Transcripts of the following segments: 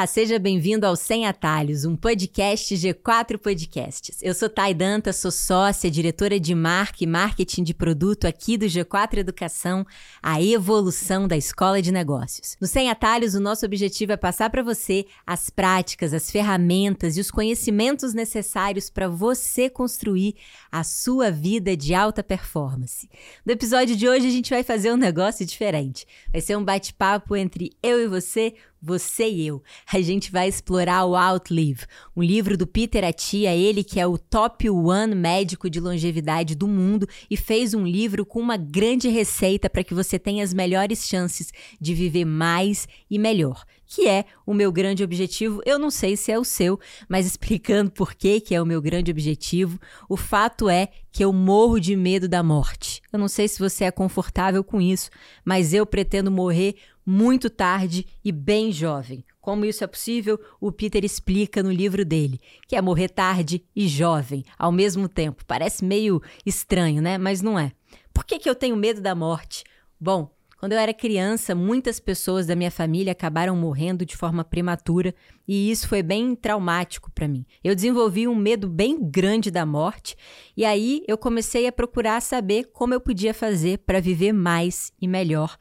Olá, seja bem-vindo ao Sem Atalhos, um podcast G4 Podcasts. Eu sou Thay Danta, sou sócia, diretora de marca e marketing de produto aqui do G4 Educação, a evolução da escola de negócios. No Sem Atalhos, o nosso objetivo é passar para você as práticas, as ferramentas e os conhecimentos necessários para você construir a sua vida de alta performance. No episódio de hoje, a gente vai fazer um negócio diferente. Vai ser um bate-papo entre eu e você você e eu. A gente vai explorar o Outlive, um livro do Peter Attia, ele que é o top one médico de longevidade do mundo e fez um livro com uma grande receita para que você tenha as melhores chances de viver mais e melhor, que é o meu grande objetivo. Eu não sei se é o seu, mas explicando por que que é o meu grande objetivo, o fato é que eu morro de medo da morte. Eu não sei se você é confortável com isso, mas eu pretendo morrer muito tarde e bem jovem. Como isso é possível, o Peter explica no livro dele, que é morrer tarde e jovem ao mesmo tempo. Parece meio estranho, né? Mas não é. Por que, que eu tenho medo da morte? Bom, quando eu era criança, muitas pessoas da minha família acabaram morrendo de forma prematura e isso foi bem traumático para mim. Eu desenvolvi um medo bem grande da morte e aí eu comecei a procurar saber como eu podia fazer para viver mais e melhor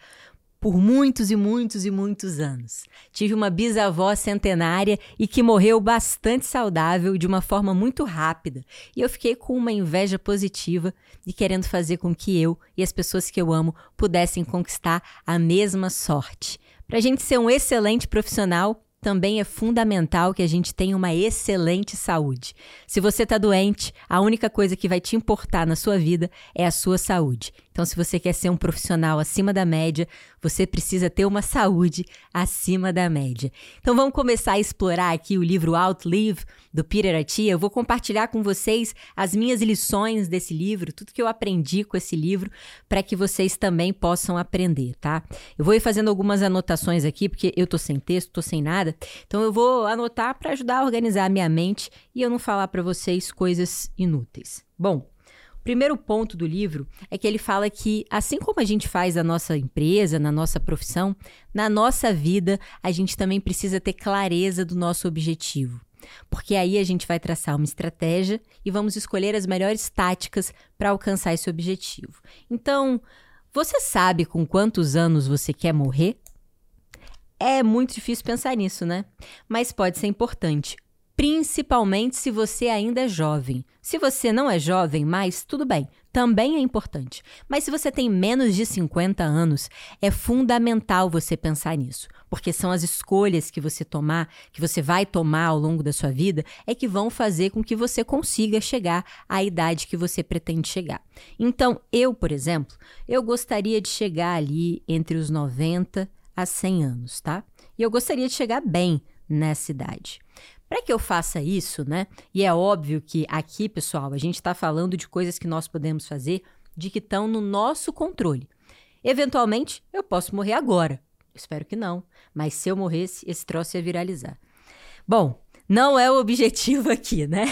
por muitos e muitos e muitos anos. Tive uma bisavó centenária e que morreu bastante saudável de uma forma muito rápida, e eu fiquei com uma inveja positiva e querendo fazer com que eu e as pessoas que eu amo pudessem conquistar a mesma sorte. Para a gente ser um excelente profissional, também é fundamental que a gente tenha uma excelente saúde. Se você está doente, a única coisa que vai te importar na sua vida é a sua saúde. Então, se você quer ser um profissional acima da média, você precisa ter uma saúde acima da média. Então, vamos começar a explorar aqui o livro Outlive, do Peter Attia. Eu vou compartilhar com vocês as minhas lições desse livro, tudo que eu aprendi com esse livro, para que vocês também possam aprender, tá? Eu vou ir fazendo algumas anotações aqui, porque eu tô sem texto, tô sem nada. Então, eu vou anotar para ajudar a organizar a minha mente e eu não falar para vocês coisas inúteis. Bom, primeiro ponto do livro é que ele fala que, assim como a gente faz a nossa empresa, na nossa profissão, na nossa vida, a gente também precisa ter clareza do nosso objetivo. Porque aí a gente vai traçar uma estratégia e vamos escolher as melhores táticas para alcançar esse objetivo. Então, você sabe com quantos anos você quer morrer? É muito difícil pensar nisso, né? Mas pode ser importante principalmente se você ainda é jovem. Se você não é jovem, mas tudo bem, também é importante. Mas se você tem menos de 50 anos, é fundamental você pensar nisso, porque são as escolhas que você tomar, que você vai tomar ao longo da sua vida, é que vão fazer com que você consiga chegar à idade que você pretende chegar. Então, eu, por exemplo, eu gostaria de chegar ali entre os 90 a 100 anos, tá? E eu gostaria de chegar bem nessa idade. Para que eu faça isso, né? E é óbvio que aqui, pessoal, a gente está falando de coisas que nós podemos fazer de que estão no nosso controle. Eventualmente, eu posso morrer agora. Espero que não. Mas se eu morresse, esse troço ia viralizar. Bom, não é o objetivo aqui, né?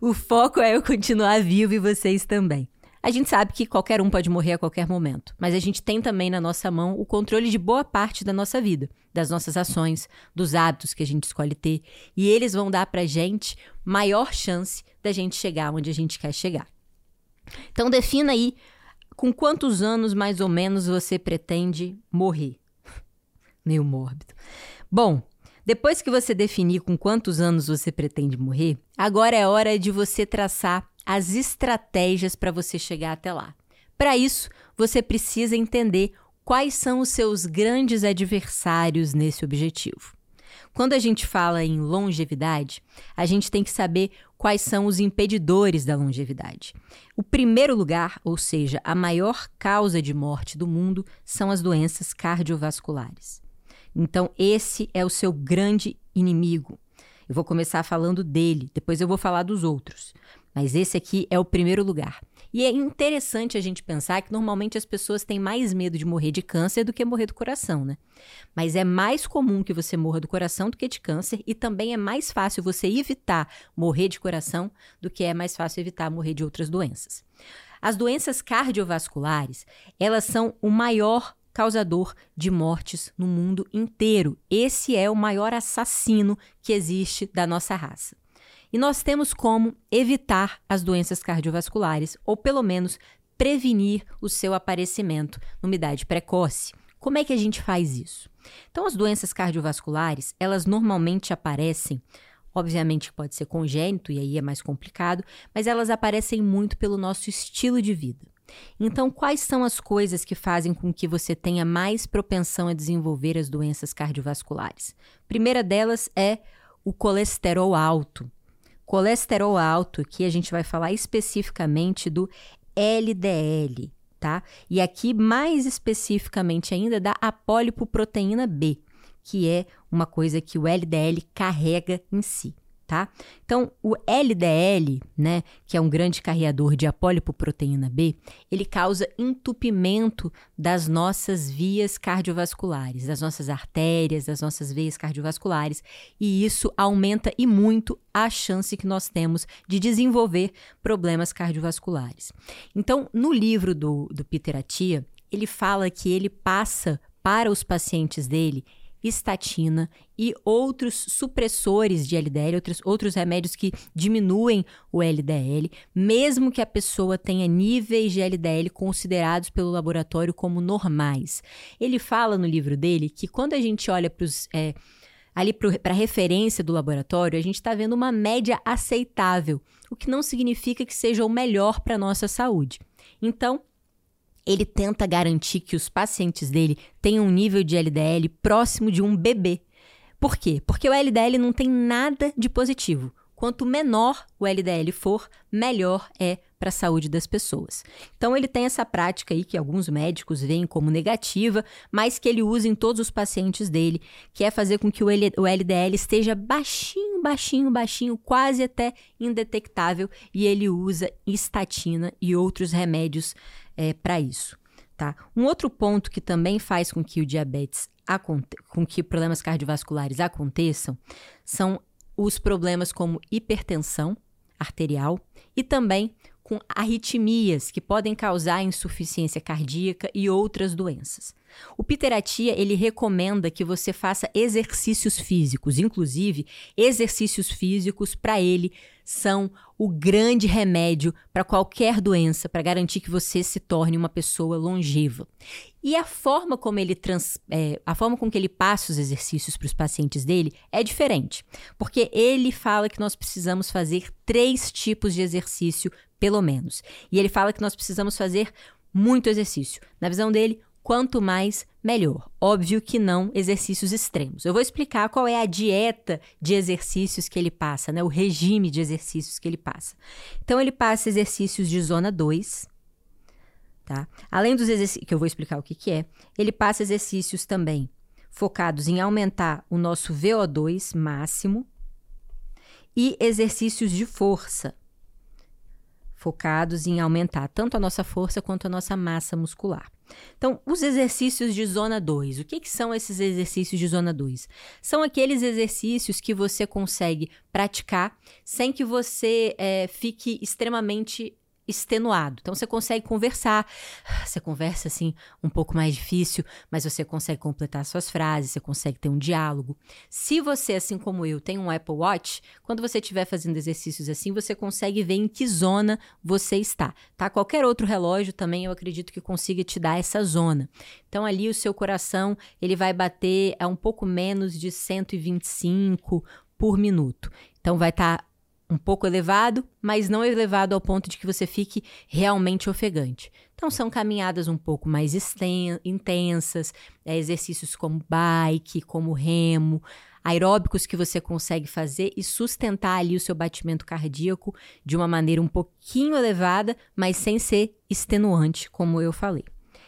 O foco é eu continuar vivo e vocês também. A gente sabe que qualquer um pode morrer a qualquer momento, mas a gente tem também na nossa mão o controle de boa parte da nossa vida, das nossas ações, dos hábitos que a gente escolhe ter, e eles vão dar pra gente maior chance da gente chegar onde a gente quer chegar. Então defina aí com quantos anos mais ou menos você pretende morrer. Meio mórbido. Bom, depois que você definir com quantos anos você pretende morrer, agora é hora de você traçar as estratégias para você chegar até lá. Para isso, você precisa entender quais são os seus grandes adversários nesse objetivo. Quando a gente fala em longevidade, a gente tem que saber quais são os impedidores da longevidade. O primeiro lugar, ou seja, a maior causa de morte do mundo, são as doenças cardiovasculares. Então, esse é o seu grande inimigo. Eu vou começar falando dele, depois eu vou falar dos outros. Mas esse aqui é o primeiro lugar. E é interessante a gente pensar que normalmente as pessoas têm mais medo de morrer de câncer do que morrer do coração, né? Mas é mais comum que você morra do coração do que de câncer e também é mais fácil você evitar morrer de coração do que é mais fácil evitar morrer de outras doenças. As doenças cardiovasculares, elas são o maior causador de mortes no mundo inteiro. Esse é o maior assassino que existe da nossa raça. E nós temos como evitar as doenças cardiovasculares, ou pelo menos prevenir o seu aparecimento numa idade precoce. Como é que a gente faz isso? Então, as doenças cardiovasculares, elas normalmente aparecem, obviamente pode ser congênito e aí é mais complicado, mas elas aparecem muito pelo nosso estilo de vida. Então, quais são as coisas que fazem com que você tenha mais propensão a desenvolver as doenças cardiovasculares? primeira delas é o colesterol alto. Colesterol alto, aqui a gente vai falar especificamente do LDL, tá? E aqui mais especificamente ainda da apolipoproteína B, que é uma coisa que o LDL carrega em si tá? Então, o LDL, né, que é um grande carreador de apolipoproteína B, ele causa entupimento das nossas vias cardiovasculares, das nossas artérias, das nossas veias cardiovasculares, e isso aumenta e muito a chance que nós temos de desenvolver problemas cardiovasculares. Então, no livro do, do Peter Atia, ele fala que ele passa para os pacientes dele estatina e outros supressores de LDL, outros, outros remédios que diminuem o LDL, mesmo que a pessoa tenha níveis de LDL considerados pelo laboratório como normais. Ele fala no livro dele que quando a gente olha para os. É, ali para a referência do laboratório, a gente está vendo uma média aceitável, o que não significa que seja o melhor para a nossa saúde. Então, ele tenta garantir que os pacientes dele tenham um nível de LDL próximo de um bebê. Por quê? Porque o LDL não tem nada de positivo. Quanto menor o LDL for, melhor é para a saúde das pessoas. Então ele tem essa prática aí que alguns médicos veem como negativa, mas que ele usa em todos os pacientes dele, que é fazer com que o LDL esteja baixinho, baixinho, baixinho, quase até indetectável, e ele usa estatina e outros remédios é, para isso. Tá? Um outro ponto que também faz com que o diabetes com que problemas cardiovasculares aconteçam são os problemas como hipertensão arterial e também com arritmias que podem causar insuficiência cardíaca e outras doenças. O Peter Atia, ele recomenda que você faça exercícios físicos, inclusive exercícios físicos para ele são o grande remédio para qualquer doença, para garantir que você se torne uma pessoa longeva. E a forma como ele trans, é, a forma com que ele passa os exercícios para os pacientes dele é diferente, porque ele fala que nós precisamos fazer três tipos de exercício, pelo menos. E ele fala que nós precisamos fazer muito exercício. Na visão dele, quanto mais, melhor. Óbvio que não exercícios extremos. Eu vou explicar qual é a dieta de exercícios que ele passa, né? o regime de exercícios que ele passa. Então, ele passa exercícios de zona 2, tá? Além dos exercícios, que eu vou explicar o que, que é, ele passa exercícios também focados em aumentar o nosso VO2 máximo e exercícios de força, focados em aumentar tanto a nossa força quanto a nossa massa muscular. Então, os exercícios de zona 2. O que, que são esses exercícios de zona 2? São aqueles exercícios que você consegue praticar sem que você é, fique extremamente extenuado. Então você consegue conversar, você conversa assim um pouco mais difícil, mas você consegue completar suas frases, você consegue ter um diálogo. Se você, assim como eu, tem um Apple Watch, quando você estiver fazendo exercícios assim, você consegue ver em que zona você está, tá? Qualquer outro relógio também eu acredito que consiga te dar essa zona. Então ali o seu coração, ele vai bater a um pouco menos de 125 por minuto. Então vai estar tá um pouco elevado, mas não elevado ao ponto de que você fique realmente ofegante. Então, são caminhadas um pouco mais intensas, é, exercícios como bike, como remo, aeróbicos que você consegue fazer e sustentar ali o seu batimento cardíaco de uma maneira um pouquinho elevada, mas sem ser extenuante, como eu falei.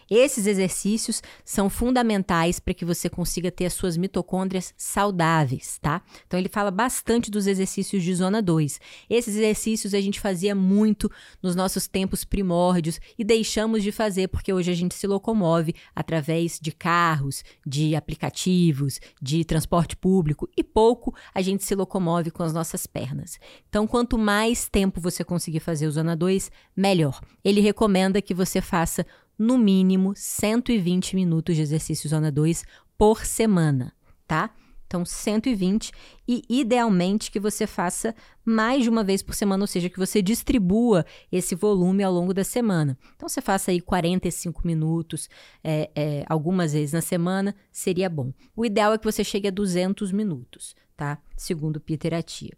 Esses exercícios são fundamentais para que você consiga ter as suas mitocôndrias saudáveis, tá? Então ele fala bastante dos exercícios de zona 2. Esses exercícios a gente fazia muito nos nossos tempos primórdios e deixamos de fazer porque hoje a gente se locomove através de carros, de aplicativos, de transporte público e pouco a gente se locomove com as nossas pernas. Então, quanto mais tempo você conseguir fazer o zona 2, melhor. Ele recomenda que você faça no mínimo 120 minutos de exercício zona 2 por semana, tá? Então, 120 e idealmente que você faça mais de uma vez por semana, ou seja, que você distribua esse volume ao longo da semana. Então, você faça aí 45 minutos é, é, algumas vezes na semana, seria bom. O ideal é que você chegue a 200 minutos, tá? Segundo Peter Atia.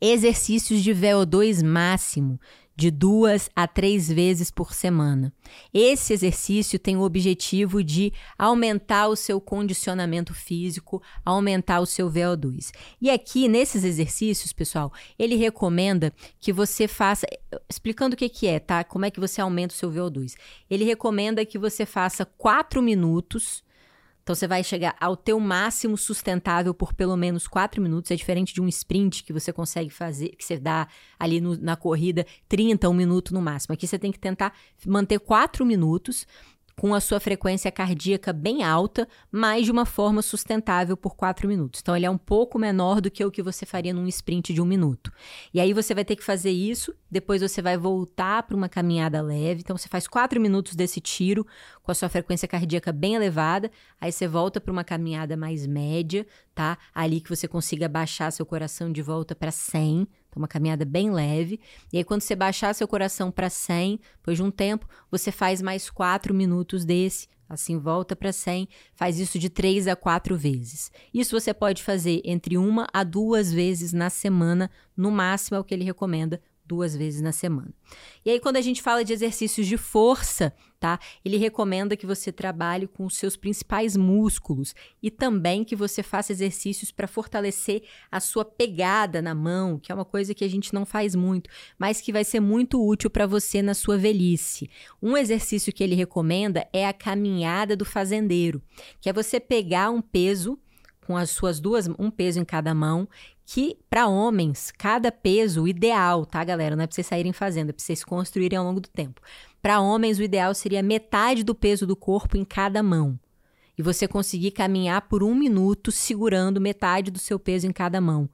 Exercícios de VO2 máximo de duas a três vezes por semana. Esse exercício tem o objetivo de aumentar o seu condicionamento físico, aumentar o seu VO2. E aqui, nesses exercícios, pessoal, ele recomenda que você faça. Explicando o que, que é, tá? Como é que você aumenta o seu VO2. Ele recomenda que você faça quatro minutos então você vai chegar ao teu máximo sustentável por pelo menos 4 minutos. É diferente de um sprint que você consegue fazer, que você dá ali no, na corrida 30, um minuto no máximo. Aqui você tem que tentar manter 4 minutos com a sua frequência cardíaca bem alta, mas de uma forma sustentável por 4 minutos. Então, ele é um pouco menor do que o que você faria num sprint de um minuto. E aí você vai ter que fazer isso, depois você vai voltar para uma caminhada leve. Então, você faz 4 minutos desse tiro com a sua frequência cardíaca bem elevada, aí você volta para uma caminhada mais média, tá? Ali que você consiga baixar seu coração de volta para 100 então, uma caminhada bem leve. E aí, quando você baixar seu coração para 100, depois de um tempo, você faz mais 4 minutos desse. Assim, volta para 100, faz isso de 3 a 4 vezes. Isso você pode fazer entre uma a duas vezes na semana, no máximo é o que ele recomenda duas vezes na semana. E aí, quando a gente fala de exercícios de força, tá? Ele recomenda que você trabalhe com os seus principais músculos e também que você faça exercícios para fortalecer a sua pegada na mão, que é uma coisa que a gente não faz muito, mas que vai ser muito útil para você na sua velhice. Um exercício que ele recomenda é a caminhada do fazendeiro, que é você pegar um peso com as suas duas, um peso em cada mão, que para homens, cada peso ideal, tá, galera? Não é para vocês saírem fazendo, é para vocês construírem ao longo do tempo. Para homens, o ideal seria metade do peso do corpo em cada mão. E você conseguir caminhar por um minuto segurando metade do seu peso em cada mão,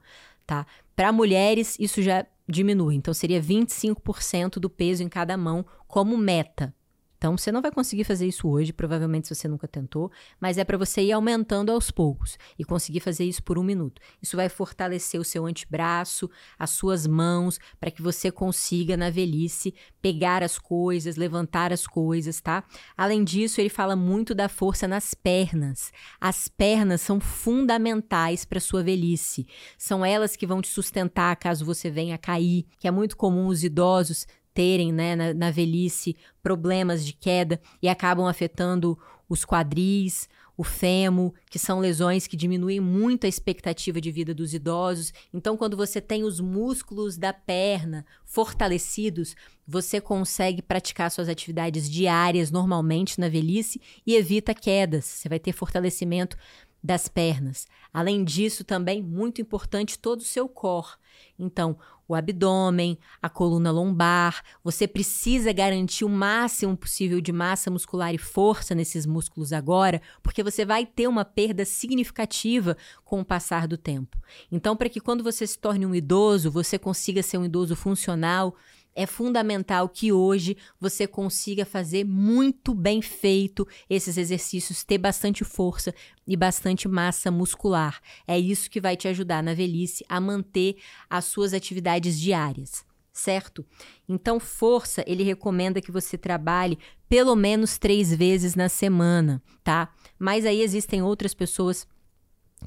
tá? Para mulheres, isso já diminui. Então, seria 25% do peso em cada mão como meta, então, você não vai conseguir fazer isso hoje, provavelmente se você nunca tentou, mas é para você ir aumentando aos poucos e conseguir fazer isso por um minuto. Isso vai fortalecer o seu antebraço, as suas mãos, para que você consiga, na velhice, pegar as coisas, levantar as coisas, tá? Além disso, ele fala muito da força nas pernas. As pernas são fundamentais para sua velhice. São elas que vão te sustentar caso você venha a cair, que é muito comum os idosos terem né, na, na velhice problemas de queda e acabam afetando os quadris, o fêmur, que são lesões que diminuem muito a expectativa de vida dos idosos. Então, quando você tem os músculos da perna fortalecidos, você consegue praticar suas atividades diárias normalmente na velhice e evita quedas. Você vai ter fortalecimento das pernas. Além disso, também muito importante todo o seu core. Então, o abdômen, a coluna lombar, você precisa garantir o máximo possível de massa muscular e força nesses músculos agora, porque você vai ter uma perda significativa com o passar do tempo. Então, para que quando você se torne um idoso, você consiga ser um idoso funcional, é fundamental que hoje você consiga fazer muito bem feito esses exercícios, ter bastante força e bastante massa muscular. É isso que vai te ajudar na velhice a manter as suas atividades diárias. Certo? Então, força, ele recomenda que você trabalhe pelo menos três vezes na semana, tá? Mas aí existem outras pessoas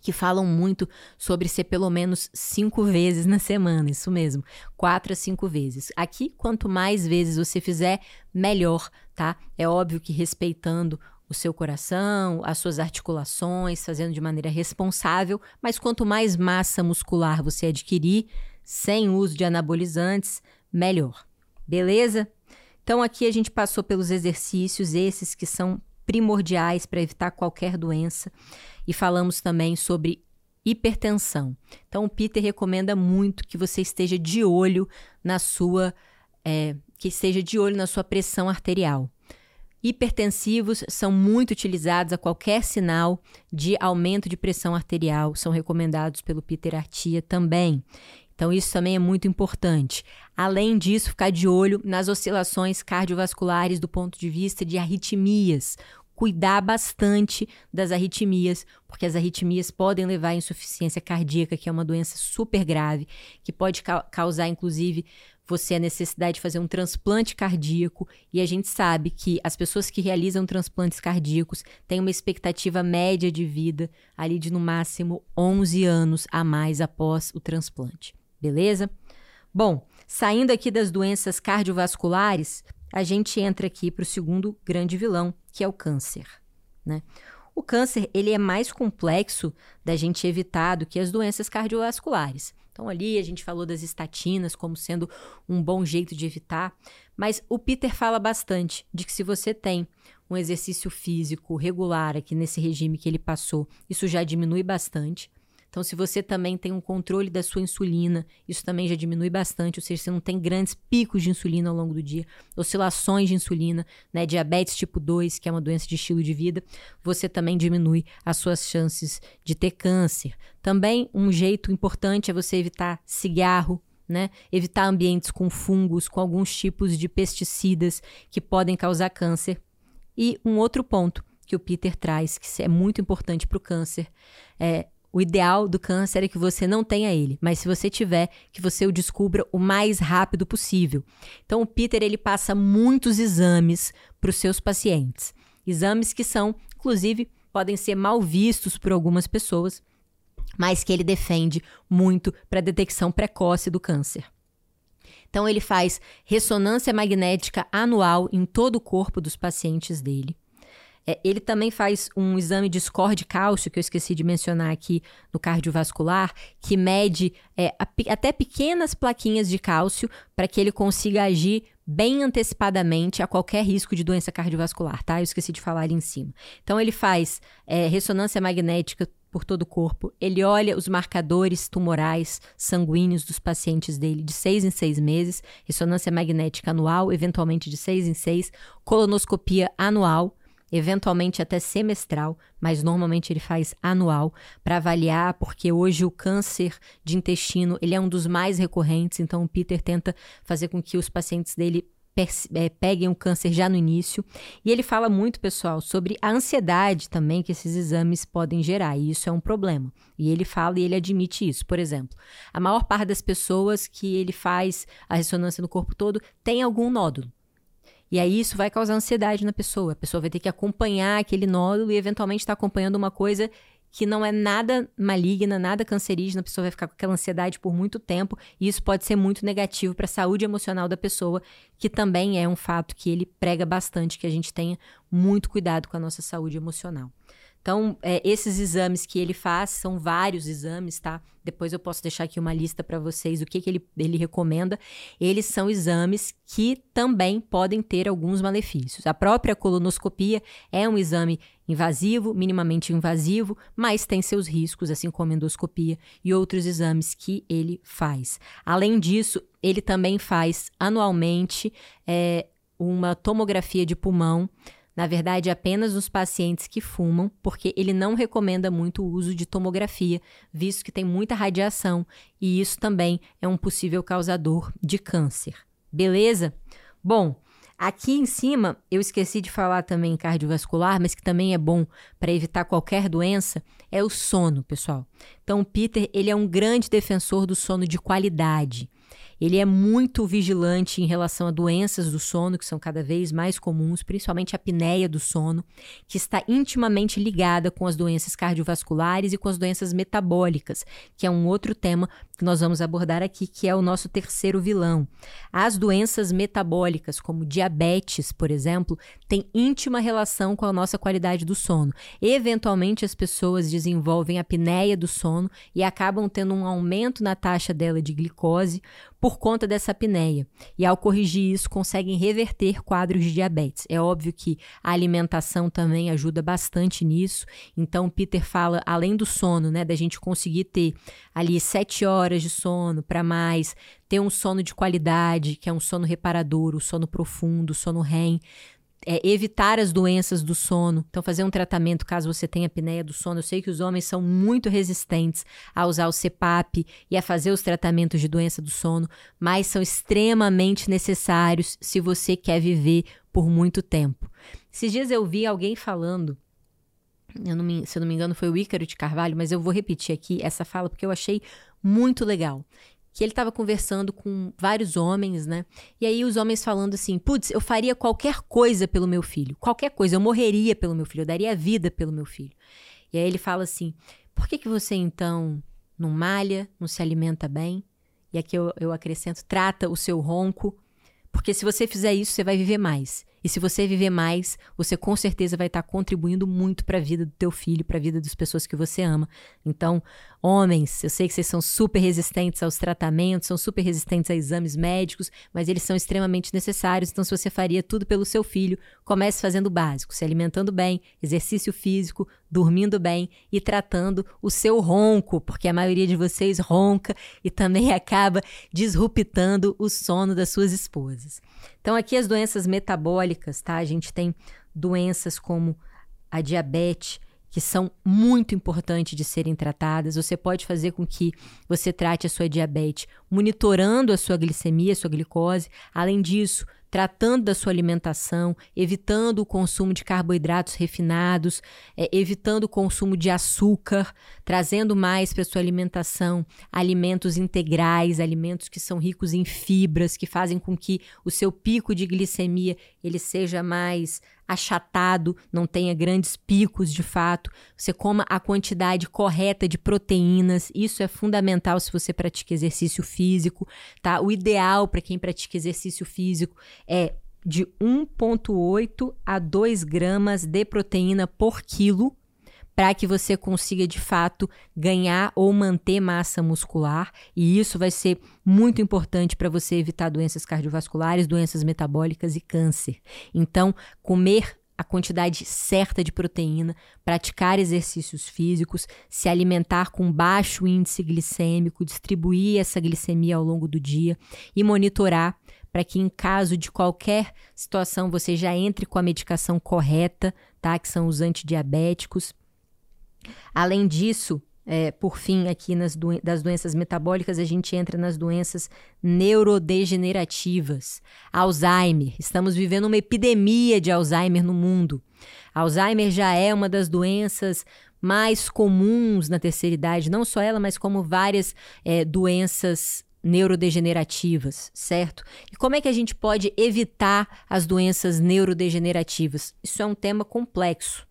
que falam muito sobre ser pelo menos cinco vezes na semana, isso mesmo, quatro a cinco vezes. Aqui, quanto mais vezes você fizer, melhor, tá? É óbvio que respeitando o seu coração, as suas articulações, fazendo de maneira responsável, mas quanto mais massa muscular você adquirir, sem uso de anabolizantes, melhor. Beleza? Então aqui a gente passou pelos exercícios, esses que são primordiais para evitar qualquer doença e falamos também sobre hipertensão. Então, o Peter recomenda muito que você esteja de olho na sua, é, que esteja de olho na sua pressão arterial. Hipertensivos são muito utilizados a qualquer sinal de aumento de pressão arterial, são recomendados pelo Peter Artia também. Então, isso também é muito importante. Além disso, ficar de olho nas oscilações cardiovasculares do ponto de vista de arritmias. Cuidar bastante das arritmias, porque as arritmias podem levar à insuficiência cardíaca, que é uma doença super grave, que pode ca causar, inclusive, você a necessidade de fazer um transplante cardíaco. E a gente sabe que as pessoas que realizam transplantes cardíacos têm uma expectativa média de vida ali de no máximo 11 anos a mais após o transplante beleza? Bom, saindo aqui das doenças cardiovasculares, a gente entra aqui para o segundo grande vilão, que é o câncer, né? O câncer, ele é mais complexo da gente evitar do que as doenças cardiovasculares. Então, ali a gente falou das estatinas como sendo um bom jeito de evitar, mas o Peter fala bastante de que se você tem um exercício físico regular aqui nesse regime que ele passou, isso já diminui bastante. Então, se você também tem um controle da sua insulina, isso também já diminui bastante, ou seja, você não tem grandes picos de insulina ao longo do dia, oscilações de insulina, né, diabetes tipo 2, que é uma doença de estilo de vida, você também diminui as suas chances de ter câncer. Também um jeito importante é você evitar cigarro, né? Evitar ambientes com fungos, com alguns tipos de pesticidas que podem causar câncer. E um outro ponto que o Peter traz, que é muito importante para o câncer, é o ideal do câncer é que você não tenha ele, mas se você tiver, que você o descubra o mais rápido possível. Então, o Peter ele passa muitos exames para os seus pacientes. Exames que são, inclusive, podem ser mal vistos por algumas pessoas, mas que ele defende muito para a detecção precoce do câncer. Então, ele faz ressonância magnética anual em todo o corpo dos pacientes dele. É, ele também faz um exame de score de cálcio, que eu esqueci de mencionar aqui no cardiovascular, que mede é, a, até pequenas plaquinhas de cálcio para que ele consiga agir bem antecipadamente a qualquer risco de doença cardiovascular, tá? Eu esqueci de falar ali em cima. Então, ele faz é, ressonância magnética por todo o corpo. Ele olha os marcadores tumorais sanguíneos dos pacientes dele de seis em seis meses, ressonância magnética anual, eventualmente de seis em seis, colonoscopia anual eventualmente até semestral, mas normalmente ele faz anual para avaliar, porque hoje o câncer de intestino ele é um dos mais recorrentes, então o Peter tenta fazer com que os pacientes dele é, peguem o câncer já no início. E ele fala muito, pessoal, sobre a ansiedade também que esses exames podem gerar, e isso é um problema. E ele fala e ele admite isso. Por exemplo, a maior parte das pessoas que ele faz a ressonância no corpo todo tem algum nódulo. E aí isso vai causar ansiedade na pessoa. A pessoa vai ter que acompanhar aquele nódulo e eventualmente estar tá acompanhando uma coisa que não é nada maligna, nada cancerígena, a pessoa vai ficar com aquela ansiedade por muito tempo, e isso pode ser muito negativo para a saúde emocional da pessoa, que também é um fato que ele prega bastante, que a gente tenha muito cuidado com a nossa saúde emocional. Então, é, esses exames que ele faz são vários exames, tá? Depois eu posso deixar aqui uma lista para vocês o que, que ele, ele recomenda. Eles são exames que também podem ter alguns malefícios. A própria colonoscopia é um exame invasivo, minimamente invasivo, mas tem seus riscos, assim como a endoscopia e outros exames que ele faz. Além disso, ele também faz anualmente é, uma tomografia de pulmão na verdade, apenas nos pacientes que fumam, porque ele não recomenda muito o uso de tomografia, visto que tem muita radiação e isso também é um possível causador de câncer. Beleza? Bom, aqui em cima eu esqueci de falar também cardiovascular, mas que também é bom para evitar qualquer doença, é o sono, pessoal. Então, o Peter, ele é um grande defensor do sono de qualidade. Ele é muito vigilante em relação a doenças do sono, que são cada vez mais comuns, principalmente a apneia do sono, que está intimamente ligada com as doenças cardiovasculares e com as doenças metabólicas, que é um outro tema que nós vamos abordar aqui, que é o nosso terceiro vilão. As doenças metabólicas, como diabetes, por exemplo, têm íntima relação com a nossa qualidade do sono. Eventualmente, as pessoas desenvolvem apneia do sono e acabam tendo um aumento na taxa dela de glicose por conta dessa apneia. E ao corrigir isso, conseguem reverter quadros de diabetes. É óbvio que a alimentação também ajuda bastante nisso. Então, Peter fala, além do sono, né, da gente conseguir ter ali sete horas de sono para mais, ter um sono de qualidade, que é um sono reparador, o sono profundo, o sono REM é, evitar as doenças do sono. Então, fazer um tratamento caso você tenha apneia do sono. Eu sei que os homens são muito resistentes a usar o CPAP e a fazer os tratamentos de doença do sono, mas são extremamente necessários se você quer viver por muito tempo. Esses dias eu vi alguém falando eu não me, se eu não me engano, foi o Ícaro de Carvalho, mas eu vou repetir aqui essa fala porque eu achei muito legal que ele estava conversando com vários homens, né? E aí os homens falando assim: putz, eu faria qualquer coisa pelo meu filho, qualquer coisa, eu morreria pelo meu filho, eu daria vida pelo meu filho. E aí ele fala assim: por que, que você então não malha, não se alimenta bem? E aqui eu, eu acrescento: trata o seu ronco, porque se você fizer isso, você vai viver mais. E se você viver mais, você com certeza vai estar contribuindo muito para a vida do teu filho, para a vida das pessoas que você ama. Então, homens, eu sei que vocês são super resistentes aos tratamentos, são super resistentes a exames médicos, mas eles são extremamente necessários. Então, se você faria tudo pelo seu filho, comece fazendo o básico, se alimentando bem, exercício físico, dormindo bem e tratando o seu ronco, porque a maioria de vocês ronca e também acaba disruptando o sono das suas esposas. Então, aqui as doenças metabólicas, tá? A gente tem doenças como a diabetes, que são muito importantes de serem tratadas. Você pode fazer com que você trate a sua diabetes monitorando a sua glicemia, a sua glicose. Além disso, tratando da sua alimentação, evitando o consumo de carboidratos refinados, é, evitando o consumo de açúcar, trazendo mais para sua alimentação alimentos integrais, alimentos que são ricos em fibras, que fazem com que o seu pico de glicemia ele seja mais achatado, não tenha grandes picos de fato. Você coma a quantidade correta de proteínas. Isso é fundamental se você pratica exercício físico, tá? O ideal para quem pratica exercício físico é de 1,8 a 2 gramas de proteína por quilo para que você consiga de fato ganhar ou manter massa muscular, e isso vai ser muito importante para você evitar doenças cardiovasculares, doenças metabólicas e câncer. Então, comer a quantidade certa de proteína, praticar exercícios físicos, se alimentar com baixo índice glicêmico, distribuir essa glicemia ao longo do dia e monitorar para que em caso de qualquer situação você já entre com a medicação correta, tá? Que são os antidiabéticos Além disso, é, por fim, aqui nas das doenças metabólicas, a gente entra nas doenças neurodegenerativas. Alzheimer. Estamos vivendo uma epidemia de Alzheimer no mundo. Alzheimer já é uma das doenças mais comuns na terceira idade, não só ela, mas como várias é, doenças neurodegenerativas, certo? E como é que a gente pode evitar as doenças neurodegenerativas? Isso é um tema complexo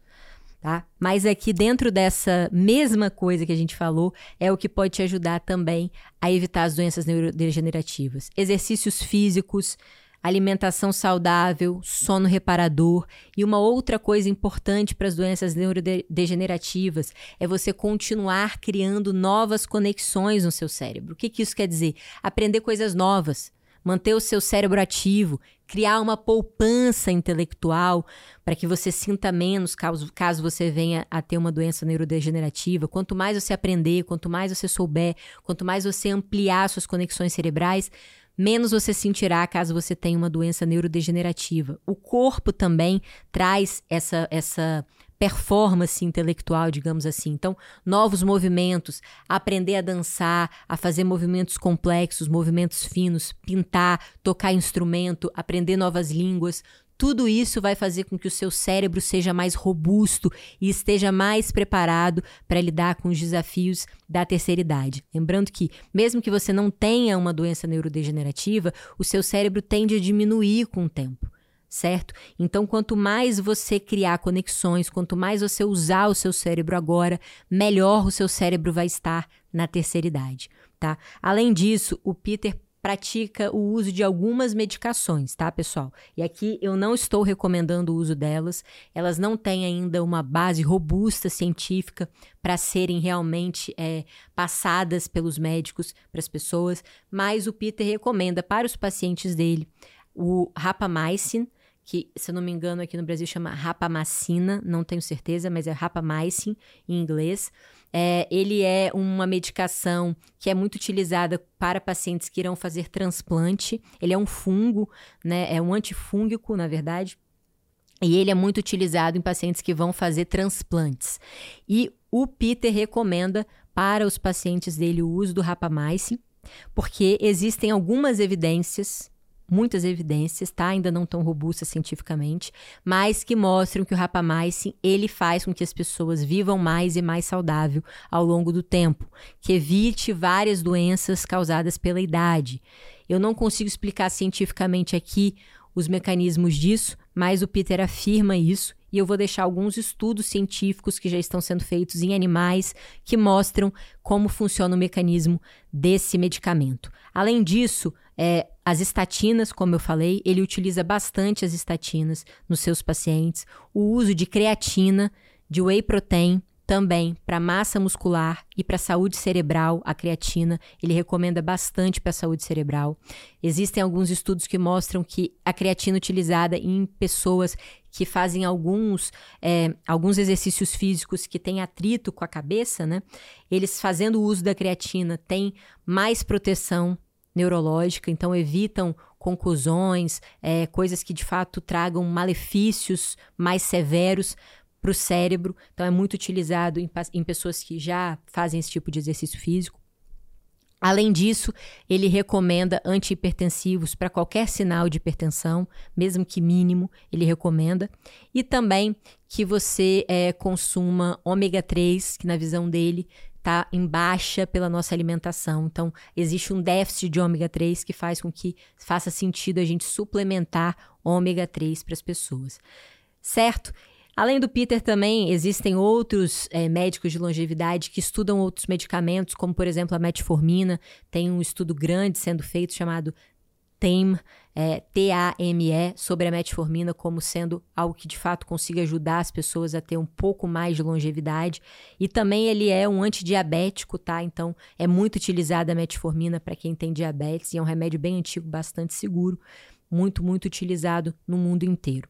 tá? Mas aqui dentro dessa mesma coisa que a gente falou, é o que pode te ajudar também a evitar as doenças neurodegenerativas. Exercícios físicos, alimentação saudável, sono reparador. E uma outra coisa importante para as doenças neurodegenerativas é você continuar criando novas conexões no seu cérebro. O que, que isso quer dizer? Aprender coisas novas manter o seu cérebro ativo, criar uma poupança intelectual para que você sinta menos caso, caso você venha a ter uma doença neurodegenerativa. Quanto mais você aprender, quanto mais você souber, quanto mais você ampliar suas conexões cerebrais, menos você sentirá caso você tenha uma doença neurodegenerativa. O corpo também traz essa, essa performance intelectual, digamos assim. Então, novos movimentos, aprender a dançar, a fazer movimentos complexos, movimentos finos, pintar, tocar instrumento, aprender novas línguas. Tudo isso vai fazer com que o seu cérebro seja mais robusto e esteja mais preparado para lidar com os desafios da terceira idade. Lembrando que, mesmo que você não tenha uma doença neurodegenerativa, o seu cérebro tende a diminuir com o tempo certo? Então, quanto mais você criar conexões, quanto mais você usar o seu cérebro agora, melhor o seu cérebro vai estar na terceira idade, tá? Além disso, o Peter pratica o uso de algumas medicações, tá, pessoal? E aqui eu não estou recomendando o uso delas, elas não têm ainda uma base robusta científica para serem realmente é, passadas pelos médicos para as pessoas, mas o Peter recomenda para os pacientes dele o rapamycin, que, se eu não me engano, aqui no Brasil chama rapamacina, não tenho certeza, mas é rapamycin em inglês. É, ele é uma medicação que é muito utilizada para pacientes que irão fazer transplante. Ele é um fungo, né? É um antifúngico, na verdade. E ele é muito utilizado em pacientes que vão fazer transplantes. E o Peter recomenda para os pacientes dele o uso do rapamycin, porque existem algumas evidências muitas evidências, tá? Ainda não tão robustas cientificamente, mas que mostram que o rapamycin, ele faz com que as pessoas vivam mais e mais saudável ao longo do tempo, que evite várias doenças causadas pela idade. Eu não consigo explicar cientificamente aqui os mecanismos disso, mas o Peter afirma isso e eu vou deixar alguns estudos científicos que já estão sendo feitos em animais que mostram como funciona o mecanismo desse medicamento. Além disso, é, as estatinas, como eu falei, ele utiliza bastante as estatinas nos seus pacientes. O uso de creatina, de whey protein, também para massa muscular e para saúde cerebral, a creatina, ele recomenda bastante para a saúde cerebral. Existem alguns estudos que mostram que a creatina utilizada em pessoas que fazem alguns, é, alguns exercícios físicos que têm atrito com a cabeça, né? Eles fazendo o uso da creatina têm mais proteção neurológica, então evitam conclusões, é, coisas que de fato tragam malefícios mais severos para o cérebro. Então é muito utilizado em, em pessoas que já fazem esse tipo de exercício físico. Além disso, ele recomenda antihipertensivos para qualquer sinal de hipertensão, mesmo que mínimo, ele recomenda. E também que você é, consuma ômega 3, que na visão dele está em baixa pela nossa alimentação. Então, existe um déficit de ômega 3 que faz com que faça sentido a gente suplementar ômega 3 para as pessoas. Certo? Além do Peter, também existem outros é, médicos de longevidade que estudam outros medicamentos, como por exemplo a metformina. Tem um estudo grande sendo feito chamado TAME, é, T-A-M-E, sobre a metformina como sendo algo que de fato consiga ajudar as pessoas a ter um pouco mais de longevidade. E também ele é um antidiabético, tá? Então é muito utilizada a metformina para quem tem diabetes e é um remédio bem antigo, bastante seguro, muito, muito utilizado no mundo inteiro.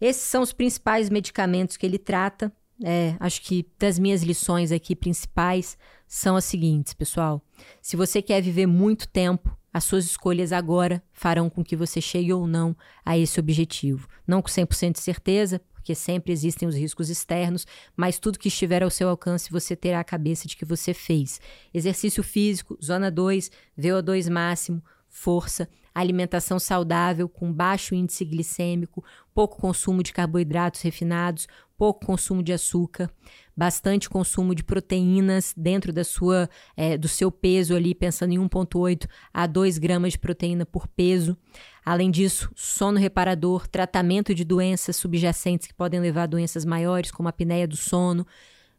Esses são os principais medicamentos que ele trata. É, acho que das minhas lições aqui principais são as seguintes, pessoal. Se você quer viver muito tempo, as suas escolhas agora farão com que você chegue ou não a esse objetivo. Não com 100% de certeza, porque sempre existem os riscos externos, mas tudo que estiver ao seu alcance você terá a cabeça de que você fez. Exercício físico, zona 2, VO2 máximo, força, alimentação saudável com baixo índice glicêmico, pouco consumo de carboidratos refinados, pouco consumo de açúcar, bastante consumo de proteínas dentro da sua, é, do seu peso ali, pensando em 1,8 a 2 gramas de proteína por peso. Além disso, sono reparador, tratamento de doenças subjacentes que podem levar a doenças maiores, como a apneia do sono,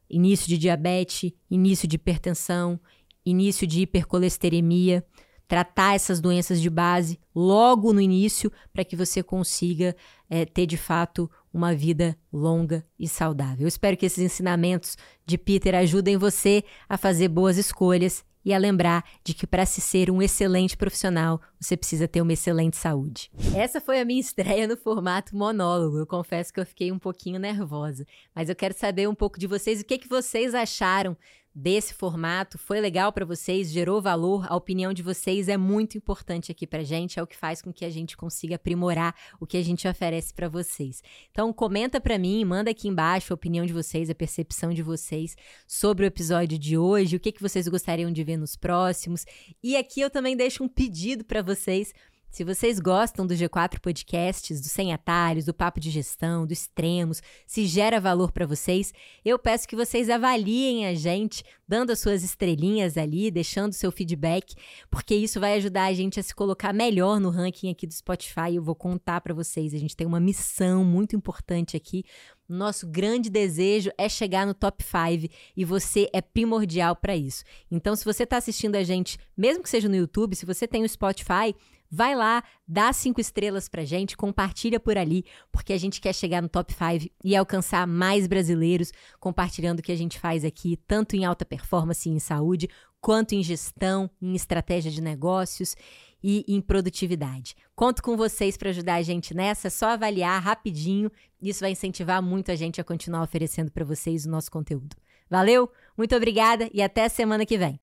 início de diabetes, início de hipertensão, início de hipercolesteremia tratar essas doenças de base logo no início para que você consiga é, ter de fato uma vida longa e saudável. Eu espero que esses ensinamentos de Peter ajudem você a fazer boas escolhas e a lembrar de que para se ser um excelente profissional, você precisa ter uma excelente saúde. Essa foi a minha estreia no formato monólogo. Eu confesso que eu fiquei um pouquinho nervosa, mas eu quero saber um pouco de vocês, o que, que vocês acharam desse formato foi legal para vocês, gerou valor, a opinião de vocês é muito importante aqui pra gente, é o que faz com que a gente consiga aprimorar o que a gente oferece para vocês. Então comenta para mim, manda aqui embaixo a opinião de vocês, a percepção de vocês sobre o episódio de hoje, o que que vocês gostariam de ver nos próximos. E aqui eu também deixo um pedido para vocês se vocês gostam do G4 Podcasts, do Sem Atalhos, do Papo de Gestão, do Extremos, se gera valor para vocês, eu peço que vocês avaliem a gente, dando as suas estrelinhas ali, deixando seu feedback, porque isso vai ajudar a gente a se colocar melhor no ranking aqui do Spotify. Eu vou contar para vocês, a gente tem uma missão muito importante aqui. Nosso grande desejo é chegar no top 5 e você é primordial para isso. Então, se você está assistindo a gente, mesmo que seja no YouTube, se você tem o Spotify, Vai lá, dá cinco estrelas pra gente, compartilha por ali, porque a gente quer chegar no top 5 e alcançar mais brasileiros compartilhando o que a gente faz aqui, tanto em alta performance e em saúde, quanto em gestão, em estratégia de negócios e em produtividade. Conto com vocês para ajudar a gente nessa, é só avaliar rapidinho, isso vai incentivar muito a gente a continuar oferecendo para vocês o nosso conteúdo. Valeu, muito obrigada e até semana que vem.